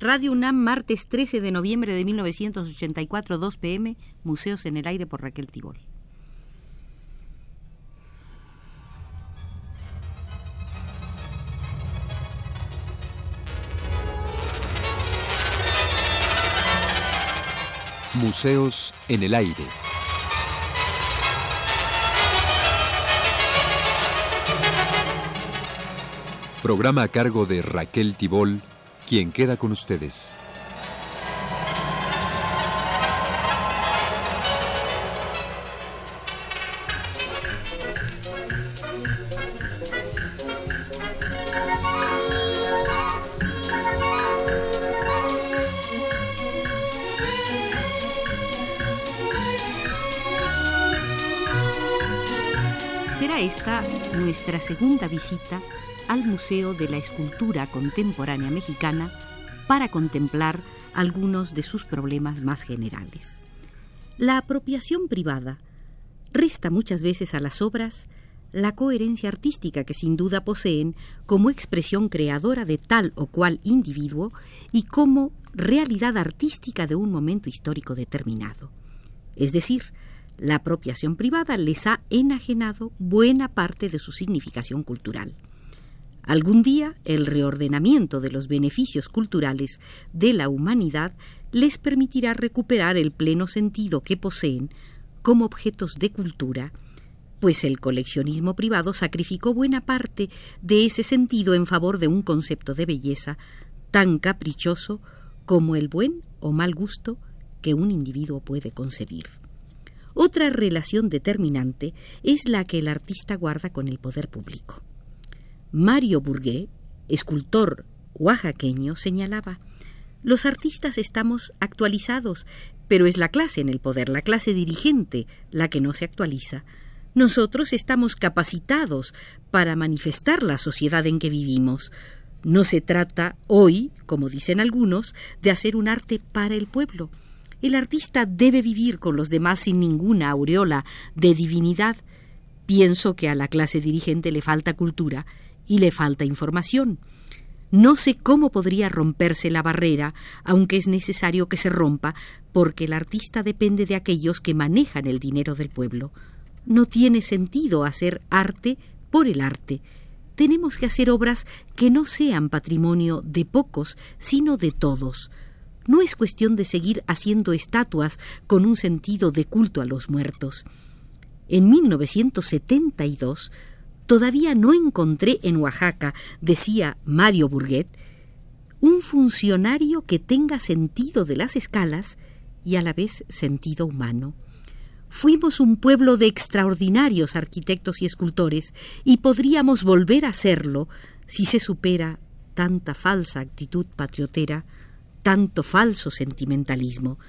Radio UNAM, martes 13 de noviembre de 1984, 2 pm, Museos en el Aire por Raquel Tibol. Museos en el Aire. Programa a cargo de Raquel Tibol, quien queda con ustedes. Será esta nuestra segunda visita al Museo de la Escultura Contemporánea Mexicana para contemplar algunos de sus problemas más generales. La apropiación privada resta muchas veces a las obras la coherencia artística que sin duda poseen como expresión creadora de tal o cual individuo y como realidad artística de un momento histórico determinado. Es decir, la apropiación privada les ha enajenado buena parte de su significación cultural. Algún día el reordenamiento de los beneficios culturales de la humanidad les permitirá recuperar el pleno sentido que poseen como objetos de cultura, pues el coleccionismo privado sacrificó buena parte de ese sentido en favor de un concepto de belleza tan caprichoso como el buen o mal gusto que un individuo puede concebir. Otra relación determinante es la que el artista guarda con el poder público. Mario Burgué, escultor oaxaqueño, señalaba Los artistas estamos actualizados, pero es la clase en el poder, la clase dirigente, la que no se actualiza. Nosotros estamos capacitados para manifestar la sociedad en que vivimos. No se trata hoy, como dicen algunos, de hacer un arte para el pueblo. El artista debe vivir con los demás sin ninguna aureola de divinidad. Pienso que a la clase dirigente le falta cultura y le falta información. No sé cómo podría romperse la barrera, aunque es necesario que se rompa, porque el artista depende de aquellos que manejan el dinero del pueblo. No tiene sentido hacer arte por el arte. Tenemos que hacer obras que no sean patrimonio de pocos, sino de todos. No es cuestión de seguir haciendo estatuas con un sentido de culto a los muertos. En 1972 Todavía no encontré en Oaxaca, decía Mario Burguet, un funcionario que tenga sentido de las escalas y a la vez sentido humano. Fuimos un pueblo de extraordinarios arquitectos y escultores y podríamos volver a serlo si se supera tanta falsa actitud patriotera, tanto falso sentimentalismo.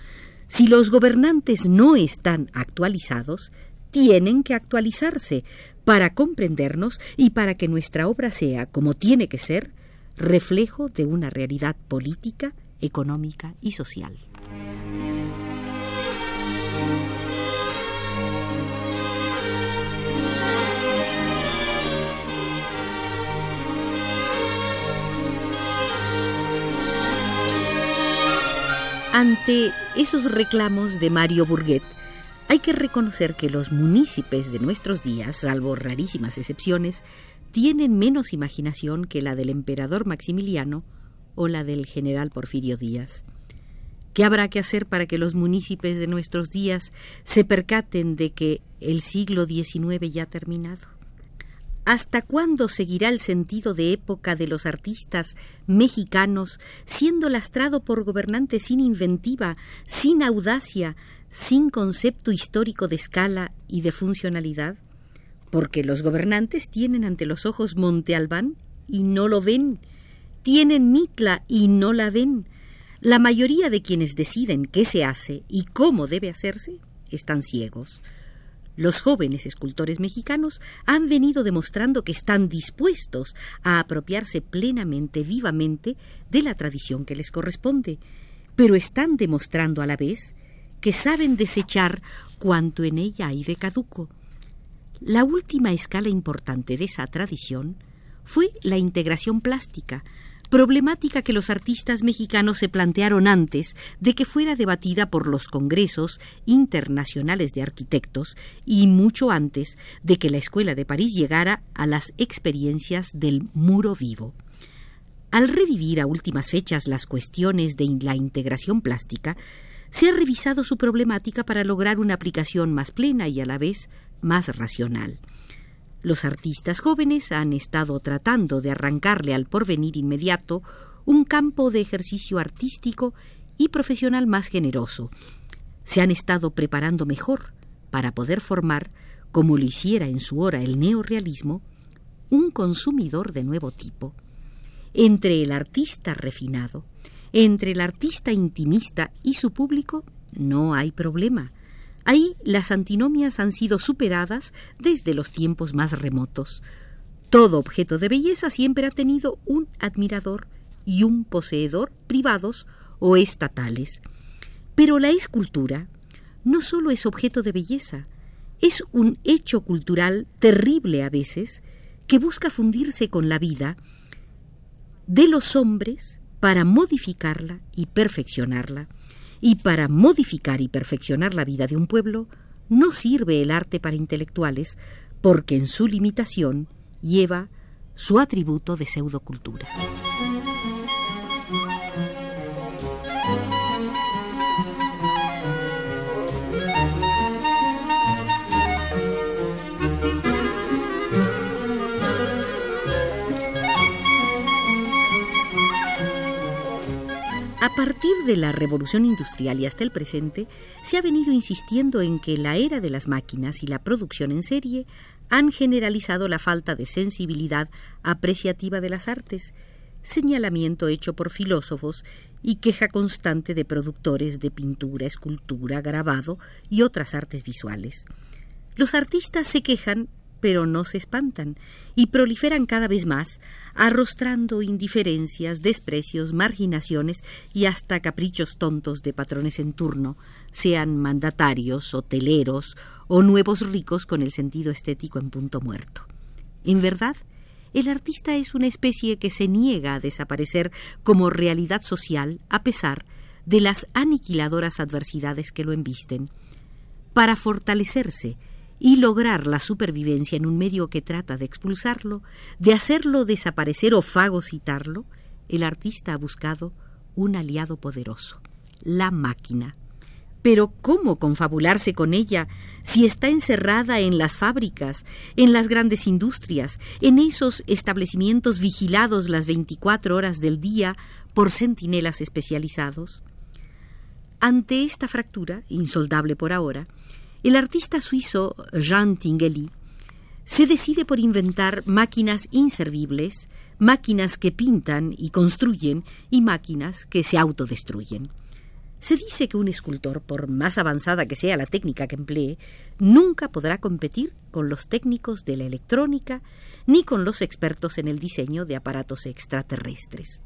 Si los gobernantes no están actualizados, tienen que actualizarse para comprendernos y para que nuestra obra sea, como tiene que ser, reflejo de una realidad política, económica y social. Ante esos reclamos de Mario Burguet, hay que reconocer que los municipios de nuestros días, salvo rarísimas excepciones, tienen menos imaginación que la del emperador Maximiliano o la del general Porfirio Díaz. ¿Qué habrá que hacer para que los municipios de nuestros días se percaten de que el siglo XIX ya ha terminado? ¿Hasta cuándo seguirá el sentido de época de los artistas mexicanos siendo lastrado por gobernantes sin inventiva, sin audacia, sin concepto histórico de escala y de funcionalidad? Porque los gobernantes tienen ante los ojos Monte Albán y no lo ven, tienen Mitla y no la ven. La mayoría de quienes deciden qué se hace y cómo debe hacerse están ciegos. Los jóvenes escultores mexicanos han venido demostrando que están dispuestos a apropiarse plenamente, vivamente, de la tradición que les corresponde, pero están demostrando a la vez que saben desechar cuanto en ella hay de caduco. La última escala importante de esa tradición fue la integración plástica, problemática que los artistas mexicanos se plantearon antes de que fuera debatida por los congresos internacionales de arquitectos y mucho antes de que la Escuela de París llegara a las experiencias del muro vivo. Al revivir a últimas fechas las cuestiones de la integración plástica, se ha revisado su problemática para lograr una aplicación más plena y a la vez más racional. Los artistas jóvenes han estado tratando de arrancarle al porvenir inmediato un campo de ejercicio artístico y profesional más generoso. Se han estado preparando mejor para poder formar, como lo hiciera en su hora el neorealismo, un consumidor de nuevo tipo. Entre el artista refinado, entre el artista intimista y su público, no hay problema. Ahí las antinomias han sido superadas desde los tiempos más remotos. Todo objeto de belleza siempre ha tenido un admirador y un poseedor privados o estatales. Pero la escultura no solo es objeto de belleza, es un hecho cultural terrible a veces que busca fundirse con la vida de los hombres para modificarla y perfeccionarla. Y para modificar y perfeccionar la vida de un pueblo, no sirve el arte para intelectuales, porque en su limitación lleva su atributo de pseudocultura. A partir de la revolución industrial y hasta el presente, se ha venido insistiendo en que la era de las máquinas y la producción en serie han generalizado la falta de sensibilidad apreciativa de las artes, señalamiento hecho por filósofos y queja constante de productores de pintura, escultura, grabado y otras artes visuales. Los artistas se quejan pero no se espantan y proliferan cada vez más, arrostrando indiferencias, desprecios, marginaciones y hasta caprichos tontos de patrones en turno, sean mandatarios, hoteleros o nuevos ricos con el sentido estético en punto muerto. En verdad, el artista es una especie que se niega a desaparecer como realidad social a pesar de las aniquiladoras adversidades que lo embisten. Para fortalecerse, y lograr la supervivencia en un medio que trata de expulsarlo, de hacerlo desaparecer o fagocitarlo, el artista ha buscado un aliado poderoso, la máquina. Pero ¿cómo confabularse con ella si está encerrada en las fábricas, en las grandes industrias, en esos establecimientos vigilados las 24 horas del día por centinelas especializados? Ante esta fractura, insoldable por ahora, el artista suizo Jean Tinguely se decide por inventar máquinas inservibles, máquinas que pintan y construyen y máquinas que se autodestruyen. Se dice que un escultor, por más avanzada que sea la técnica que emplee, nunca podrá competir con los técnicos de la electrónica ni con los expertos en el diseño de aparatos extraterrestres.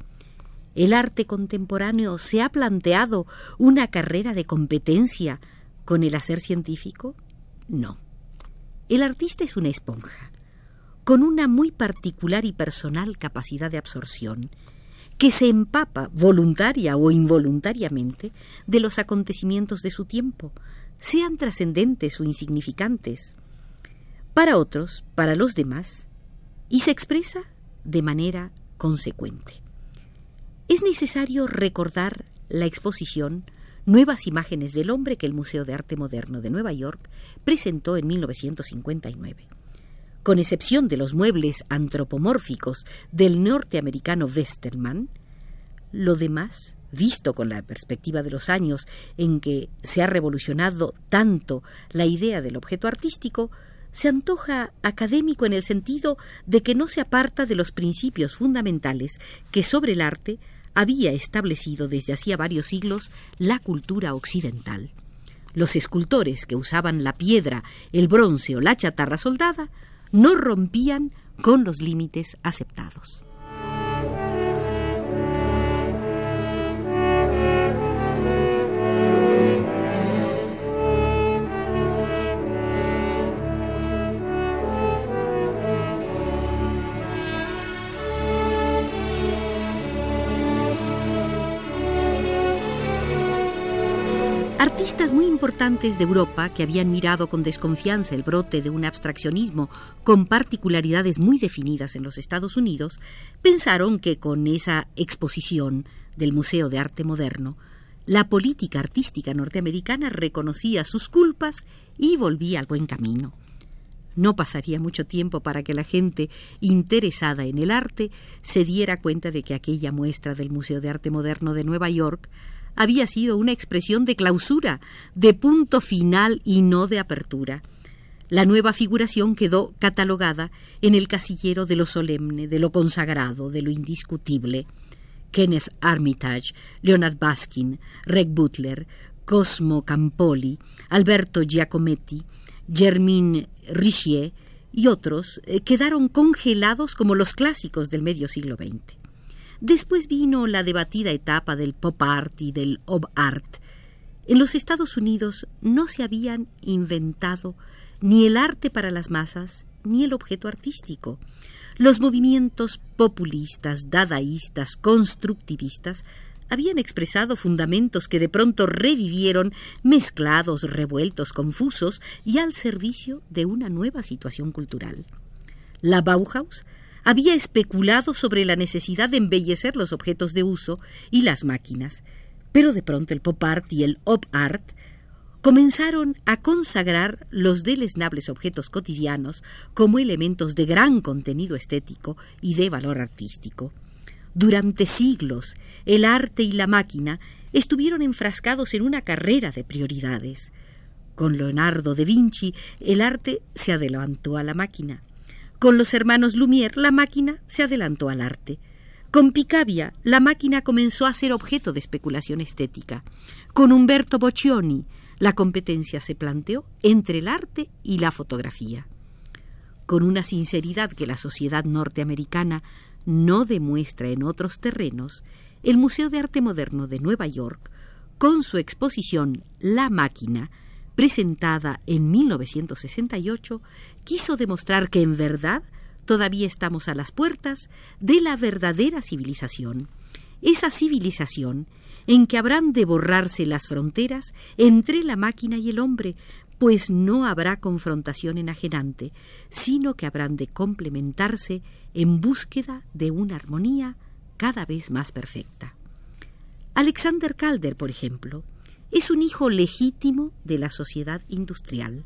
El arte contemporáneo se ha planteado una carrera de competencia ¿Con el hacer científico? No. El artista es una esponja, con una muy particular y personal capacidad de absorción, que se empapa voluntaria o involuntariamente de los acontecimientos de su tiempo, sean trascendentes o insignificantes. Para otros, para los demás, y se expresa de manera consecuente. Es necesario recordar la exposición nuevas imágenes del hombre que el Museo de Arte Moderno de Nueva York presentó en 1959. Con excepción de los muebles antropomórficos del norteamericano Westermann, lo demás, visto con la perspectiva de los años en que se ha revolucionado tanto la idea del objeto artístico, se antoja académico en el sentido de que no se aparta de los principios fundamentales que sobre el arte había establecido desde hacía varios siglos la cultura occidental. Los escultores que usaban la piedra, el bronce o la chatarra soldada no rompían con los límites aceptados. Artistas muy importantes de Europa, que habían mirado con desconfianza el brote de un abstraccionismo con particularidades muy definidas en los Estados Unidos, pensaron que con esa exposición del Museo de Arte Moderno, la política artística norteamericana reconocía sus culpas y volvía al buen camino. No pasaría mucho tiempo para que la gente interesada en el arte se diera cuenta de que aquella muestra del Museo de Arte Moderno de Nueva York había sido una expresión de clausura, de punto final y no de apertura. La nueva figuración quedó catalogada en el casillero de lo solemne, de lo consagrado, de lo indiscutible. Kenneth Armitage, Leonard Baskin, Reg Butler, Cosmo Campoli, Alberto Giacometti, Germain Richier y otros eh, quedaron congelados como los clásicos del medio siglo XX. Después vino la debatida etapa del pop art y del ob art. En los Estados Unidos no se habían inventado ni el arte para las masas ni el objeto artístico. Los movimientos populistas, dadaístas, constructivistas habían expresado fundamentos que de pronto revivieron, mezclados, revueltos, confusos y al servicio de una nueva situación cultural. La Bauhaus había especulado sobre la necesidad de embellecer los objetos de uso y las máquinas, pero de pronto el pop art y el op art comenzaron a consagrar los deleznables objetos cotidianos como elementos de gran contenido estético y de valor artístico. Durante siglos, el arte y la máquina estuvieron enfrascados en una carrera de prioridades. Con Leonardo da Vinci, el arte se adelantó a la máquina. Con los hermanos Lumière, la máquina se adelantó al arte. Con Picabia, la máquina comenzó a ser objeto de especulación estética. Con Umberto Boccioni, la competencia se planteó entre el arte y la fotografía. Con una sinceridad que la sociedad norteamericana no demuestra en otros terrenos, el Museo de Arte Moderno de Nueva York, con su exposición La máquina, presentada en 1968, quiso demostrar que en verdad todavía estamos a las puertas de la verdadera civilización, esa civilización en que habrán de borrarse las fronteras entre la máquina y el hombre, pues no habrá confrontación enajenante, sino que habrán de complementarse en búsqueda de una armonía cada vez más perfecta. Alexander Calder, por ejemplo, es un hijo legítimo de la sociedad industrial.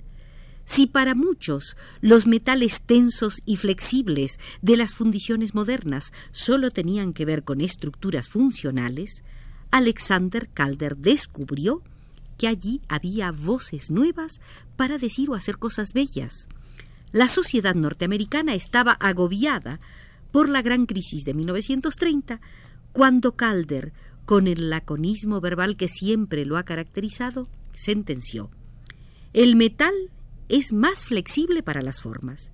Si para muchos los metales tensos y flexibles de las fundiciones modernas solo tenían que ver con estructuras funcionales, Alexander Calder descubrió que allí había voces nuevas para decir o hacer cosas bellas. La sociedad norteamericana estaba agobiada por la gran crisis de 1930, cuando Calder, con el laconismo verbal que siempre lo ha caracterizado, sentenció El metal es más flexible para las formas,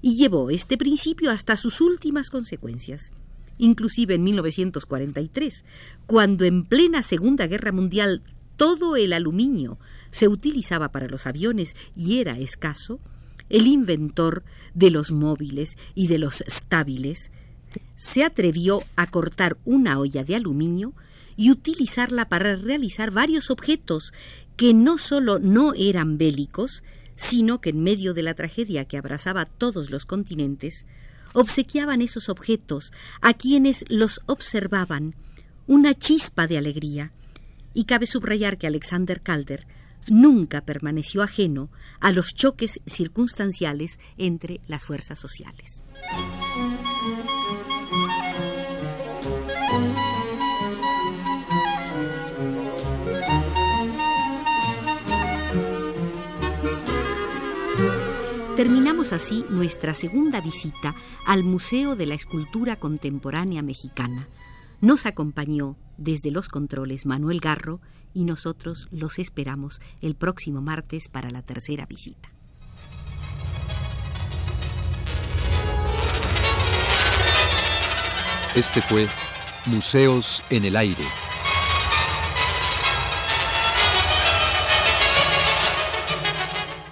y llevó este principio hasta sus últimas consecuencias inclusive en 1943, cuando en plena Segunda Guerra Mundial todo el aluminio se utilizaba para los aviones y era escaso, el inventor de los móviles y de los estábiles se atrevió a cortar una olla de aluminio y utilizarla para realizar varios objetos que no sólo no eran bélicos, sino que en medio de la tragedia que abrazaba todos los continentes, obsequiaban esos objetos a quienes los observaban una chispa de alegría. Y cabe subrayar que Alexander Calder nunca permaneció ajeno a los choques circunstanciales entre las fuerzas sociales. Terminamos así nuestra segunda visita al Museo de la Escultura Contemporánea Mexicana. Nos acompañó desde los controles Manuel Garro y nosotros los esperamos el próximo martes para la tercera visita. Este fue Museos en el Aire.